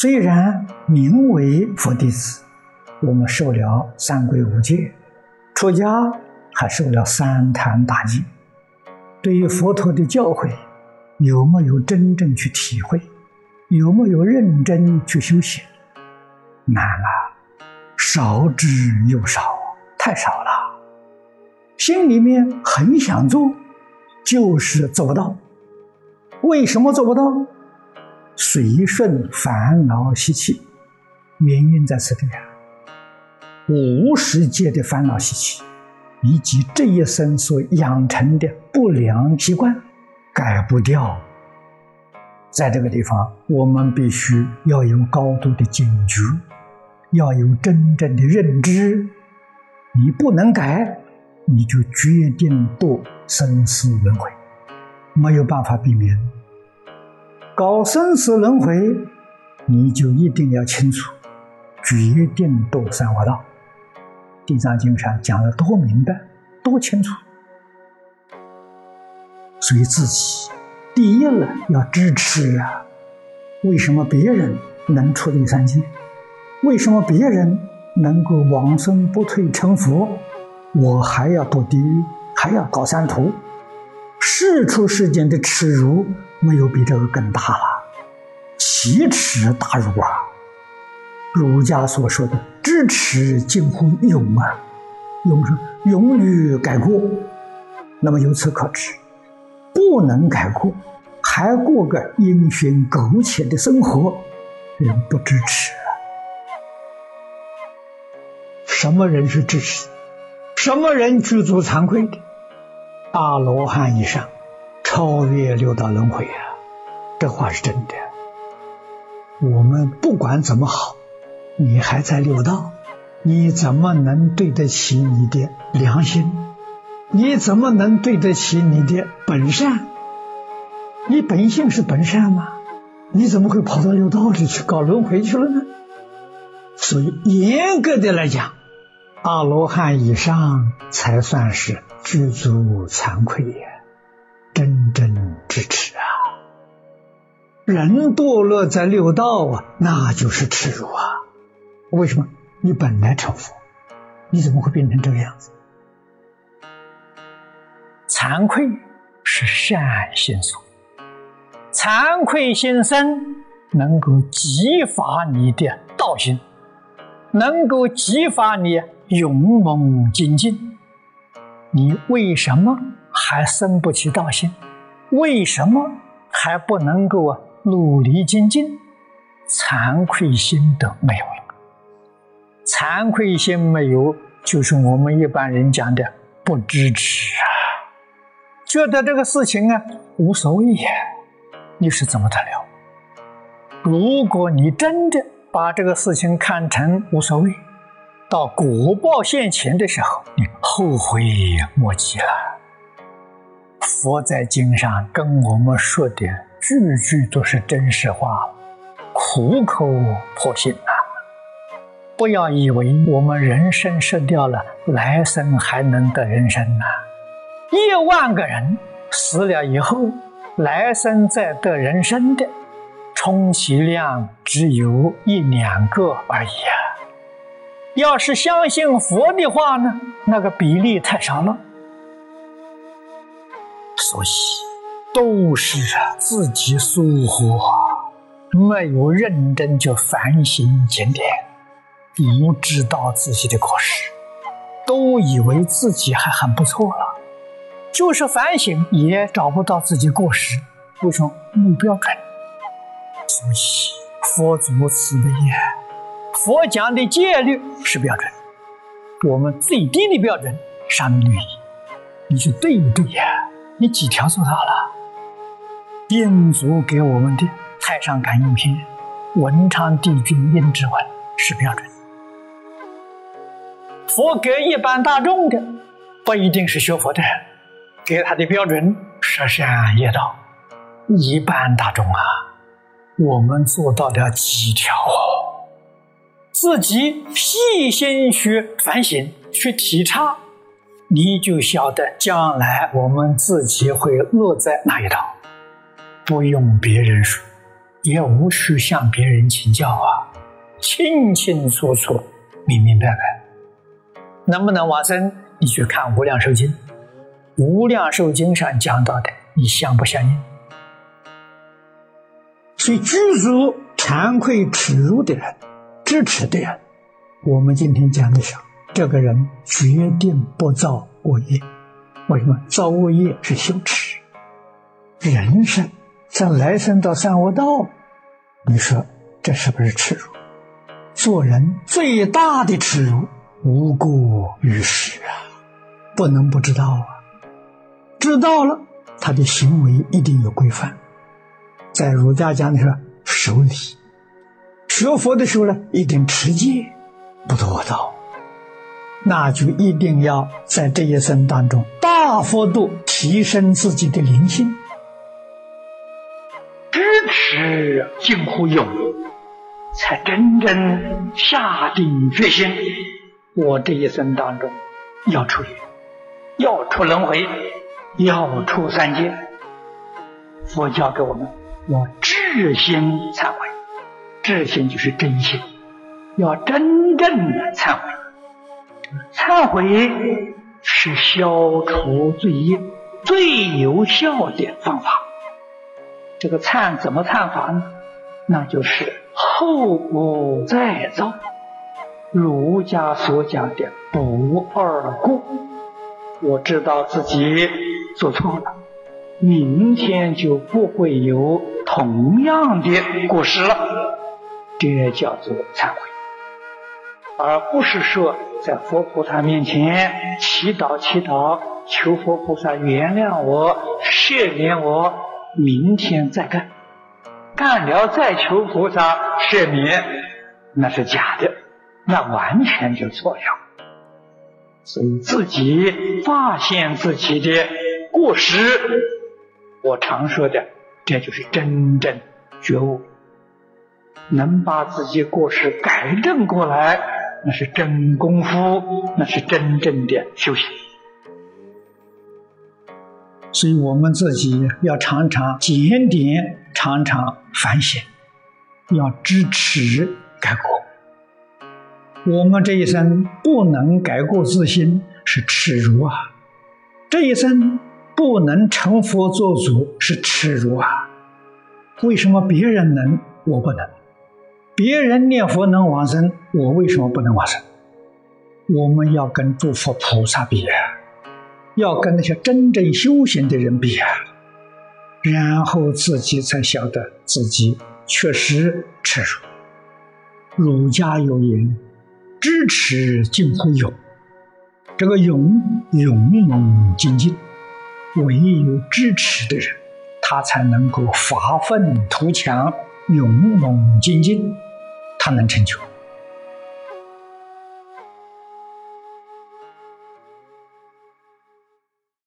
虽然名为佛弟子，我们受了三规五戒，出家还受了三坛大戒，对于佛陀的教诲，有没有真正去体会？有没有认真去修行？难了，少之又少，太少了。心里面很想做，就是做不到。为什么做不到？随顺烦恼习气，原因在此地啊。无世界的烦恼习气，以及这一生所养成的不良习惯，改不掉。在这个地方，我们必须要有高度的警觉，要有真正的认知。你不能改，你就决定堕生死轮回，没有办法避免。搞生死轮回，你就一定要清楚，决定堕三恶道。地藏经上讲的多明白，多清楚，所以自己第一呢要支持啊。为什么别人能出离三界？为什么别人能够往生不退成佛？我还要堕地狱，还要搞三途？世出世间的耻辱。没有比这个更大了，奇耻大辱啊！儒家所说的“知耻近乎勇”啊，勇是勇于改过。那么由此可知，不能改过，还过个阴险苟且的生活，人不支持！什么人是支持？什么人具足惭愧的？大罗汉以上。超越六道轮回啊，这话是真的。我们不管怎么好，你还在六道，你怎么能对得起你的良心？你怎么能对得起你的本善？你本性是本善吗？你怎么会跑到六道里去搞轮回去了呢？所以严格的来讲，阿罗汉以上才算是具足惭愧呀。真正支持啊！人堕落在六道啊，那就是耻辱啊！为什么？你本来成佛，你怎么会变成这个样子？惭愧是善心所，惭愧心生，能够激发你的道心，能够激发你勇猛精进。你为什么？还生不起道心，为什么还不能够啊努力精进？惭愧心都没有了，惭愧心没有，就是我们一般人讲的不支持啊，觉得这个事情啊无所谓呀，你是怎么得了？如果你真的把这个事情看成无所谓，到果报现前的时候，你后悔莫及了。佛在经上跟我们说的句句都是真实话，苦口婆心啊！不要以为我们人生失掉了，来生还能得人生呐！一万个人死了以后，来生再得人生的，充其量只有一两个而已啊！要是相信佛的话呢，那个比例太少了。所以都是自己疏忽，没有认真去反省检点，不知道自己的过失，都以为自己还很不错了，就是反省也找不到自己过失，为什么目标准？所以佛祖慈悲呀，佛讲的戒律是标准，我们最低的标准三律，你去对不对呀？你几条做到了？印祖给我们的《太上感应篇》，文昌帝君印之文是标准。佛给一般大众的，不一定是学佛的，给他的标准十善业道。一般大众啊，我们做到了几条？自己细心去反省，去体察。你就晓得将来我们自己会落在哪一道，不用别人说，也无需向别人请教啊，清清楚楚、明明白白。能不能往生？你去看《无量寿经》，《无量寿经》上讲到的，你相不相应？所以，具足惭愧耻辱的人，支持的人，我们今天讲的是，这个人决定不造恶业。为什么造恶业是羞耻？人生在来生到三恶道，你说这是不是耻辱？做人最大的耻辱，无过于世啊！不能不知道啊！知道了，他的行为一定有规范。在儒家讲的是守礼，学佛的时候呢，一定持戒，不多道。那就一定要在这一生当中大幅度提升自己的灵性，支持近乎勇，才真正下定决心，我这一生当中要出，要出轮回，要出三界。佛教给我们。要至心忏悔，至心就是真心，要真正的忏悔。忏悔是消除罪业最有效的方法。这个忏怎么忏法呢？那就是后不再造。儒家所讲的不二过，我知道自己做错了。明天就不会有同样的过失了，这叫做忏悔，而不是说在佛菩萨面前祈祷祈祷，求佛菩萨原谅我、赦免我，明天再干，干了再求菩萨赦免，那是假的，那完全就错了。所以自己发现自己的过失。我常说的，这就是真正觉悟，能把自己过失改正过来，那是真功夫，那是真正的修行。所以我们自己要常常检点，常常反省，要支持改过。我们这一生不能改过自新，是耻辱啊！这一生。不能成佛做祖是耻辱啊！为什么别人能，我不能？别人念佛能往生，我为什么不能往生？我们要跟诸佛菩萨比啊，要跟那些真正修行的人比啊，然后自己才晓得自己确实耻辱。儒家有言：“知耻近乎勇。”这个勇，勇猛精进。唯有知耻的人，他才能够发愤图强、勇猛精进，他能成就。